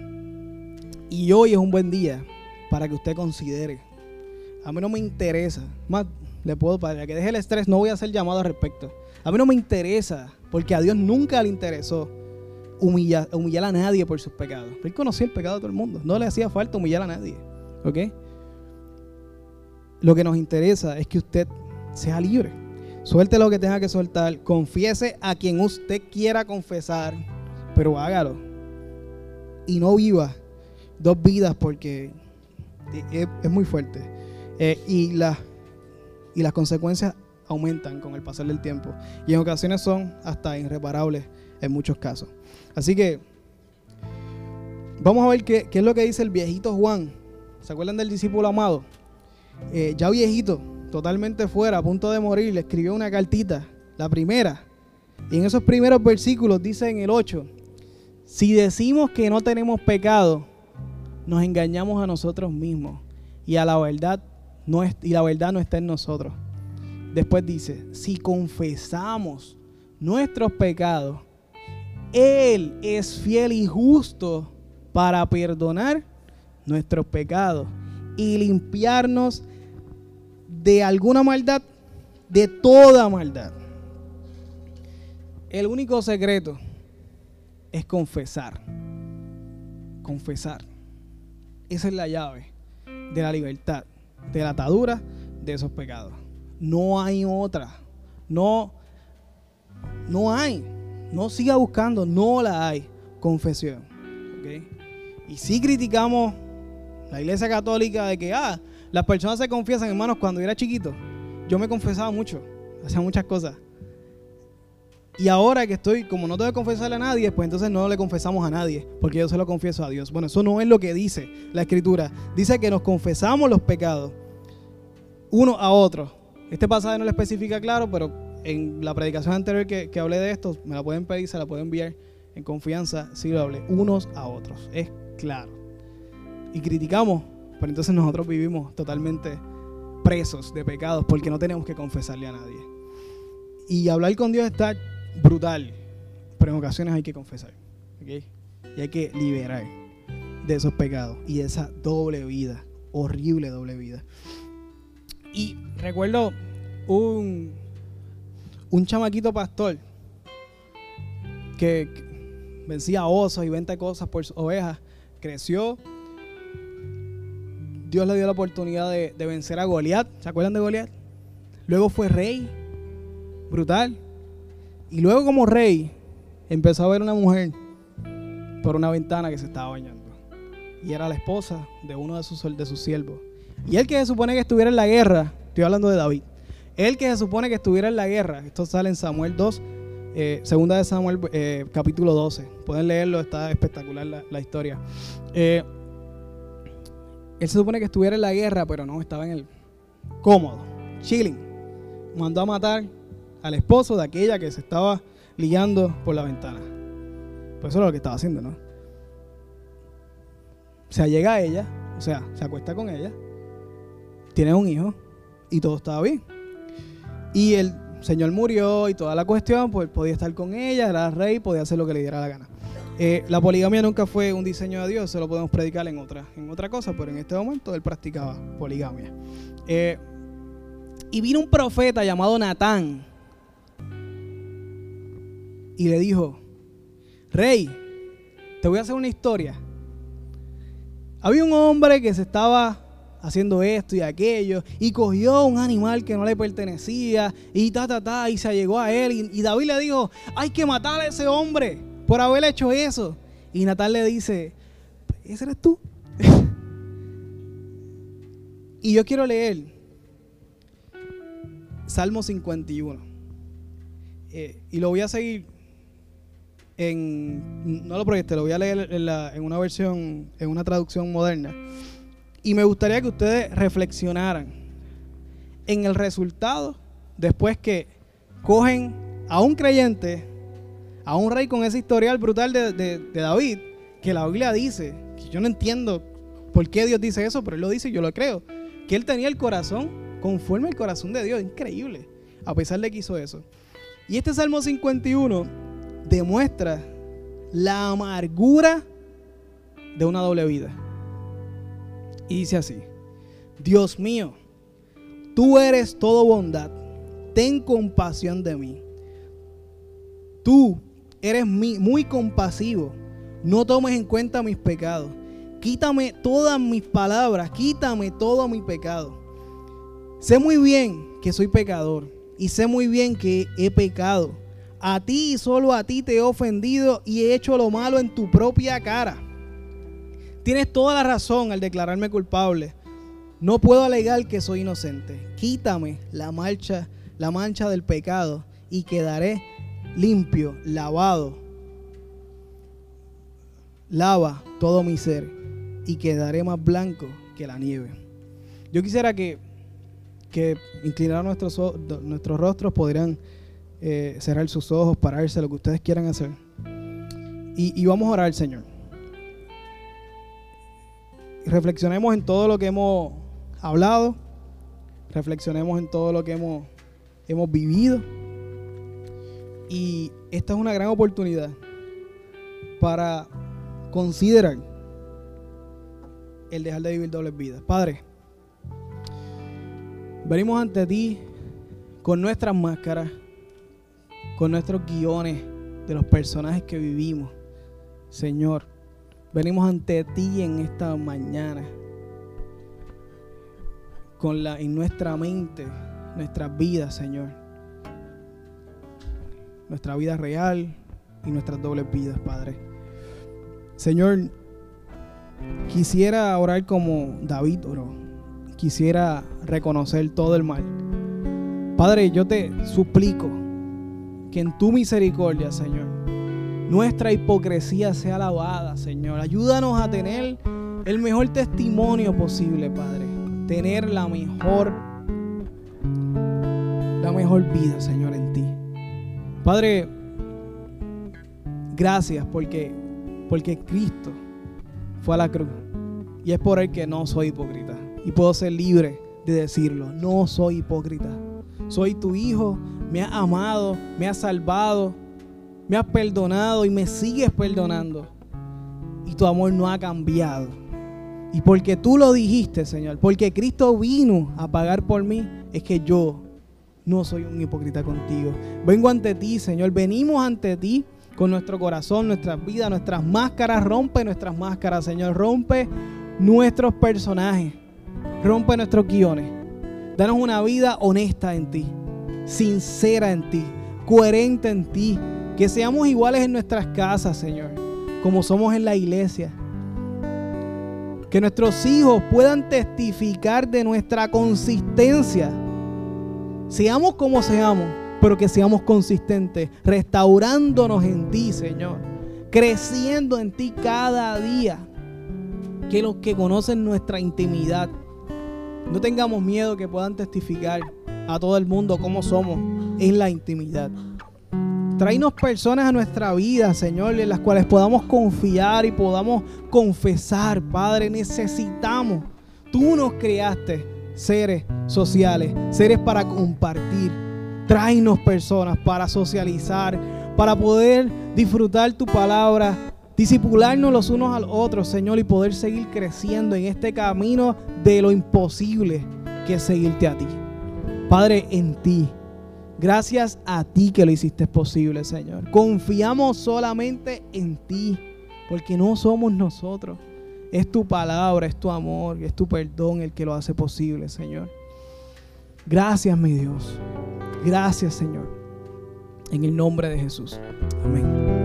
Y hoy es un buen día para que usted considere. A mí no me interesa, más le puedo para que deje el estrés, no voy a hacer llamado al respecto. A mí no me interesa, porque a Dios nunca le interesó humillar, humillar a nadie por sus pecados. Él conocía el pecado de todo el mundo, no le hacía falta humillar a nadie. ¿Ok? Lo que nos interesa es que usted sea libre. Suelte lo que tenga que soltar, confiese a quien usted quiera confesar, pero hágalo. Y no viva dos vidas porque es, muy fuerte. Eh, y, y las consecuencias aumentan con el pasar del tiempo. Y en ocasiones son hasta irreparables en muchos casos. Así que vamos a ver qué, es lo que dice el viejito Juan. ¿Se acuerdan del discípulo amado? Eh, ya viejito, totalmente fuera, a punto de morir, le escribió una cartita, la primera. Y en esos primeros versículos dice en el 8, si decimos que no tenemos pecado, nos engañamos a nosotros mismos y a la verdad no es, y la verdad no está en nosotros. Después dice, si confesamos nuestros pecados, él es fiel y justo para perdonar nuestros pecados y limpiarnos de alguna maldad, de toda maldad. El único secreto es confesar. Confesar. Esa es la llave de la libertad, de la atadura de esos pecados. No hay otra. No, no hay. No siga buscando, no la hay. Confesión. Y si criticamos la iglesia católica de que, ah, las personas se confiesan, hermanos, cuando yo era chiquito, yo me confesaba mucho, hacía muchas cosas. Y ahora que estoy, como no tengo que confesarle a nadie, pues entonces no le confesamos a nadie, porque yo se lo confieso a Dios. Bueno, eso no es lo que dice la escritura. Dice que nos confesamos los pecados uno a otro. Este pasaje no lo especifica claro, pero en la predicación anterior que, que hablé de esto, me la pueden pedir, se la pueden enviar en confianza, si lo hablé, unos a otros. Es claro. Y criticamos, pero entonces nosotros vivimos totalmente presos de pecados porque no tenemos que confesarle a nadie. Y hablar con Dios está brutal, pero en ocasiones hay que confesar. Y hay que liberar de esos pecados y de esa doble vida, horrible doble vida. Y recuerdo un, un chamaquito pastor que vencía osos y 20 cosas por ovejas, creció. Dios le dio la oportunidad de, de vencer a Goliat. ¿Se acuerdan de Goliat? Luego fue rey. Brutal. Y luego como rey empezó a ver una mujer por una ventana que se estaba bañando. Y era la esposa de uno de sus, de sus siervos. Y él que se supone que estuviera en la guerra, estoy hablando de David, él que se supone que estuviera en la guerra, esto sale en Samuel 2, eh, segunda de Samuel eh, capítulo 12, pueden leerlo, está espectacular la, historia. Eh, él se supone que estuviera en la guerra, pero no, estaba en el cómodo, chilling. Mandó a matar al esposo de aquella que se estaba ligando por la ventana. Pues eso es lo que estaba haciendo, ¿no? O sea, llega a ella, o sea, se acuesta con ella, tiene un hijo y todo estaba bien. Y el Señor murió y toda la cuestión, pues podía estar con ella, era rey, podía hacer lo que le diera la gana. Eh, la poligamia nunca fue un diseño de Dios, se lo podemos predicar en otra, en otra cosa, pero en este momento él practicaba poligamia. Eh, y vino un profeta llamado Natán y le dijo, rey, te voy a hacer una historia. Había un hombre que se estaba haciendo esto y aquello, y cogió un animal que no le pertenecía, y ta, ta, ta, y se llegó a él, y, David le dijo, hay que matar a ese hombre por haber hecho eso. Y Natal le dice, ese eres tú. y yo quiero leer Salmo 51. Eh, y lo voy a seguir en, no lo proyecte, lo voy a leer en, en una versión, en una traducción moderna. Y me gustaría que ustedes reflexionaran en el resultado después que cogen a un creyente, a un rey con ese historial brutal de, David, que la Biblia dice, que yo no entiendo por qué Dios dice eso, pero él lo dice y yo lo creo, que él tenía el corazón conforme al corazón de Dios, increíble, a pesar de que hizo eso. Y este Salmo 51 demuestra la amargura de una doble vida. Y dice así, Dios mío, tú eres todo bondad, ten compasión de mí. Tú eres muy compasivo, no tomes en cuenta mis pecados. Quítame todas mis palabras, quítame todo mi pecado. Sé muy bien que soy pecador y sé muy bien que he pecado. A ti y solo a ti te he ofendido y he hecho lo malo en tu propia cara. Tienes toda la razón al declararme culpable. No puedo alegar que soy inocente. Quítame la mancha, la mancha del pecado y quedaré limpio, lavado. Lava todo mi ser y quedaré más blanco que la nieve. Yo quisiera que, que inclinar nuestros, nuestros rostros, podrían eh, cerrar sus ojos, pararse, lo que ustedes quieran hacer. Y, y vamos a orar al Señor reflexionemos en todo lo que hemos hablado, reflexionemos en todo lo que hemos, hemos vivido. Y esta es una gran oportunidad para considerar el dejar de vivir dobles vidas. Padre, venimos ante ti con nuestras máscaras, con nuestros guiones de los personajes que vivimos. Señor, Venimos ante ti en esta mañana con la en nuestra mente, nuestras vidas, Señor. Nuestra vida real y nuestras dobles vidas, Padre. Señor, quisiera orar como David oró. Quisiera reconocer todo el mal. Padre, yo te suplico que en tu misericordia, Señor, nuestra hipocresía sea lavada, Señor. Ayúdanos a tener el mejor testimonio posible, Padre. Tener la mejor, la mejor vida, Señor. Padre, gracias porque, porque Cristo fue a la cruz. Y es por él que no soy hipócrita. Y puedo ser libre de decirlo. No soy hipócrita. Soy tu hijo. Me has amado. Me has salvado me has perdonado y me sigues perdonando. Y tu amor no ha cambiado. Y porque tú lo dijiste, Señor, porque Cristo vino a pagar por mí, es que yo no soy un hipócrita contigo. Vengo ante ti, Señor. Venimos ante ti con nuestro corazón, nuestras vidas, nuestras máscaras. Rompe nuestras máscaras, Señor. Rompe nuestros personajes. Rompe nuestros guiones. Danos una vida honesta en ti, sincera en ti, coherente en ti, que seamos iguales en nuestras casas, Señor, como somos en la iglesia. Que nuestros hijos puedan testificar de nuestra consistencia. Seamos como seamos, pero que seamos consistentes, restaurándonos en ti, Señor. Creciendo en ti cada día. Que los que conocen nuestra intimidad no tengamos miedo que puedan testificar a todo el mundo cómo somos en la intimidad. Tráenos personas a nuestra vida, Señor, en las cuales podamos confiar y podamos confesar. Padre, necesitamos. Tú nos creaste seres sociales, seres para compartir. Tráenos personas para socializar, para poder disfrutar tu palabra, disipularnos los unos al otros, Señor, y poder seguir creciendo en este camino de lo imposible que es seguirte a ti. Padre, en ti Gracias a ti que lo hiciste posible, Señor. Confiamos solamente en ti, porque no somos nosotros. Es tu palabra, es tu amor, es tu perdón el que lo hace posible, Señor. Gracias, mi Dios. Gracias, Señor. En el nombre de Jesús. Amén.